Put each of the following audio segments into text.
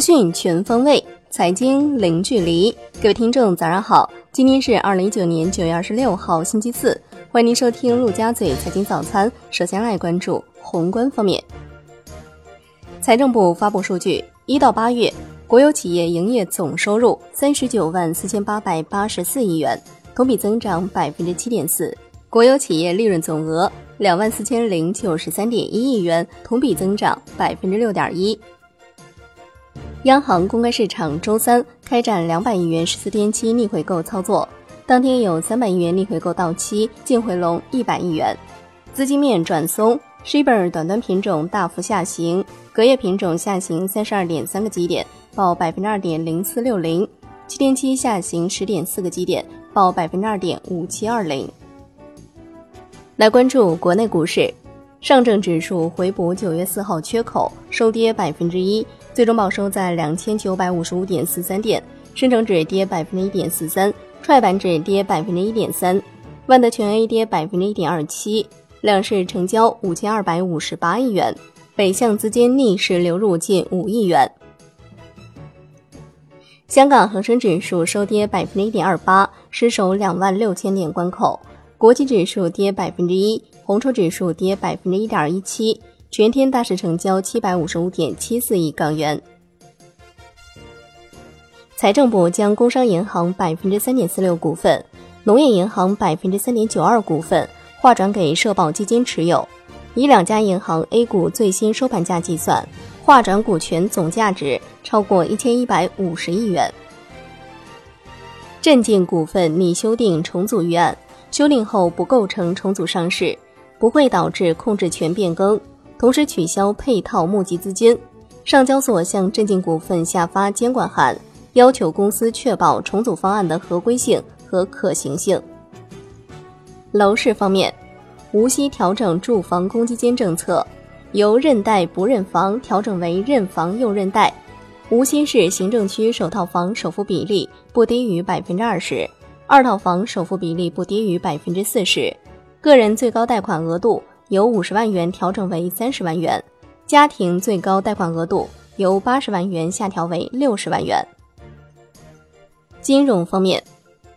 讯全方位，财经零距离。各位听众，早上好！今天是二零一九年九月二十六号，星期四。欢迎您收听陆家嘴财经早餐。首先来关注宏观方面。财政部发布数据，一到八月，国有企业营业总收入三十九万四千八百八十四亿元，同比增长百分之七点四；国有企业利润总额两万四千零九十三点一亿元，同比增长百分之六点一。央行公开市场周三开展两百亿元十四天期逆回购操作，当天有三百亿元逆回购到期，净回笼一百亿元。资金面转松，Shibor 短端品种大幅下行，隔夜品种下行三十二点三个基点，报百分之二点零四六零；七天期下行十点四个基点，报百分之二点五七二零。来关注国内股市，上证指数回补九月四号缺口，收跌百分之一。最终报收在两千九百五十五点四三点，深成指跌百分之一点四三，创业板指跌百分之一点三，万德全 A 跌百分之一点二七，两市成交五千二百五十八亿元，北向资金逆势流入近五亿元。香港恒生指数收跌百分之一点二八，失守两万六千点关口，国际指数跌百分之一，红筹指数跌百分之一点一七。全天大市成交七百五十五点七四亿港元。财政部将工商银行百分之三点四六股份、农业银行百分之三点九二股份划转给社保基金持有，以两家银行 A 股最新收盘价计算，划转股权总价值超过一千一百五十亿元。镇静股份拟修订重组预案，修订后不构成重组上市，不会导致控制权变更。同时取消配套募集资金，上交所向镇静股份下发监管函，要求公司确保重组方案的合规性和可行性。楼市方面，无锡调整住房公积金政策，由认贷不认房调整为认房又认贷。无锡市行政区首套房首付比例不低于百分之二十，二套房首付比例不低于百分之四十，个人最高贷款额度。由五十万元调整为三十万元，家庭最高贷款额度由八十万元下调为六十万元。金融方面，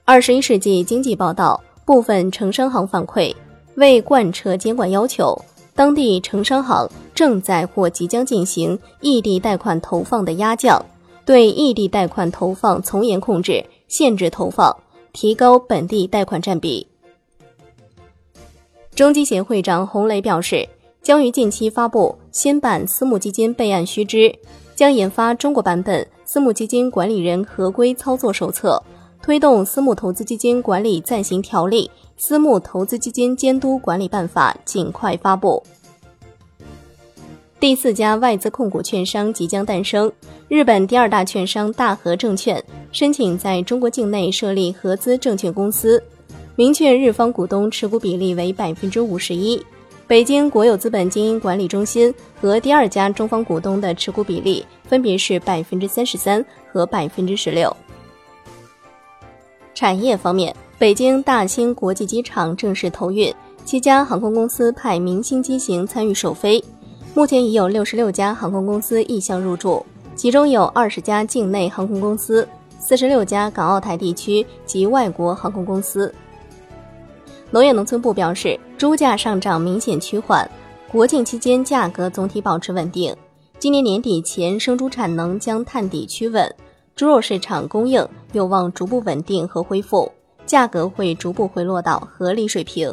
二十一世纪经济报道部分城商行反馈，为贯彻监管要求，当地城商行正在或即将进行异地贷款投放的压降，对异地贷款投放从严控制，限制投放，提高本地贷款占比。中基协会长洪磊表示，将于近期发布新版私募基金备案须知，将研发中国版本私募基金管理人合规操作手册，推动私募投资基金管理暂行条例、私募投资基金监督管理办法尽快发布。第四家外资控股券商即将诞生，日本第二大券商大和证券申请在中国境内设立合资证券公司。明确日方股东持股比例为百分之五十一，北京国有资本经营管理中心和第二家中方股东的持股比例分别是百分之三十三和百分之十六。产业方面，北京大兴国际机场正式投运，七家航空公司派明星机型参与首飞，目前已有六十六家航空公司意向入驻，其中有二十家境内航空公司，四十六家港澳台地区及外国航空公司。农业农村部表示，猪价上涨明显趋缓，国庆期间价格总体保持稳定。今年年底前，生猪产能将探底趋稳，猪肉市场供应有望逐步稳定和恢复，价格会逐步回落到合理水平。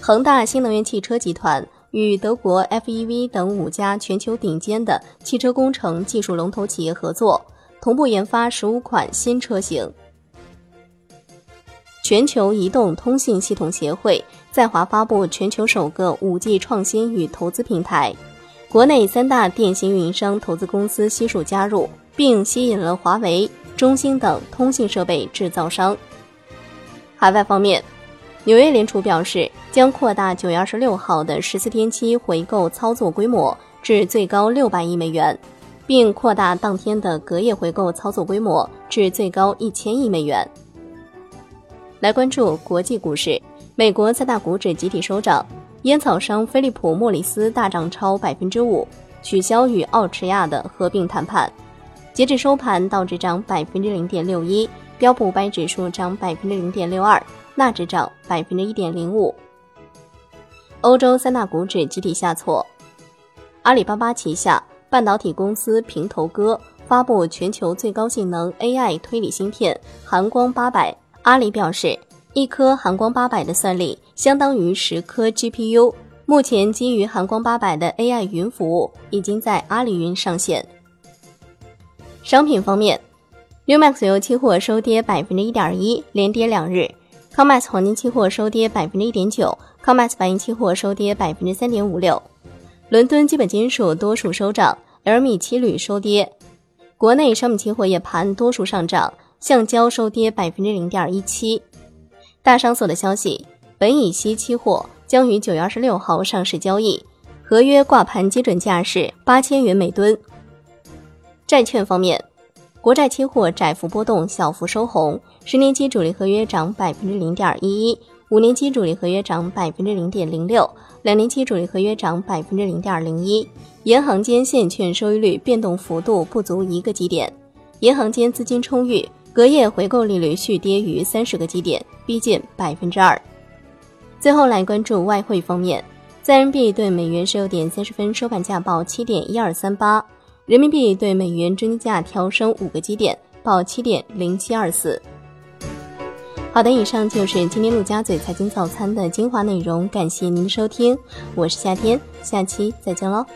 恒大新能源汽车集团与德国 FEV 等五家全球顶尖的汽车工程技术龙头企业合作，同步研发十五款新车型。全球移动通信系统协会在华发布全球首个 5G 创新与投资平台，国内三大电信运营商投资公司悉数加入，并吸引了华为、中兴等通信设备制造商。海外方面，纽约联储表示将扩大9月26号的十四天期回购操作规模至最高600亿美元，并扩大当天的隔夜回购操作规模至最高1000亿美元。来关注国际股市，美国三大股指集体收涨，烟草商菲利浦·莫里斯大涨超百分之五，取消与奥持亚的合并谈判。截至收盘，道指涨百分之零点六一，标普五百指数涨百分之零点六二，纳指涨百分之一点零五。欧洲三大股指集体下挫。阿里巴巴旗下半导体公司平头哥发布全球最高性能 AI 推理芯片寒光八百。阿里表示，一颗寒光八百的算力相当于十颗 GPU。目前，基于寒光八百的 AI 云服务已经在阿里云上线。商品方面，Umax 油期货收跌百分之一点一，连跌两日；Comex 黄金期货收跌百分之一点九；Comex 白银期货收跌百分之三点五六。伦敦基本金属多数收涨，LME 期铝收跌。国内商品期货夜盘多数上涨，橡胶收跌百分之零点一七。大商所的消息，苯乙烯期货将于九月二十六号上市交易，合约挂牌基准价是八千元每吨。债券方面，国债期货窄幅波动，小幅收红，十年期主力合约涨百分之零点一一。五年期主力合约涨百分之零点零六，两年期主力合约涨百分之零点零一。银行间现券收益率变动幅度不足一个基点，银行间资金充裕，隔夜回购利率续跌逾三十个基点，逼近百分之二。最后来关注外汇方面，在人民币对美元十六点三十分收盘价报七点一二三八，人民币对美元中间价调升五个基点，报七点零七二四。好的，以上就是今天陆家嘴财经早餐的精华内容，感谢您的收听，我是夏天，下期再见喽。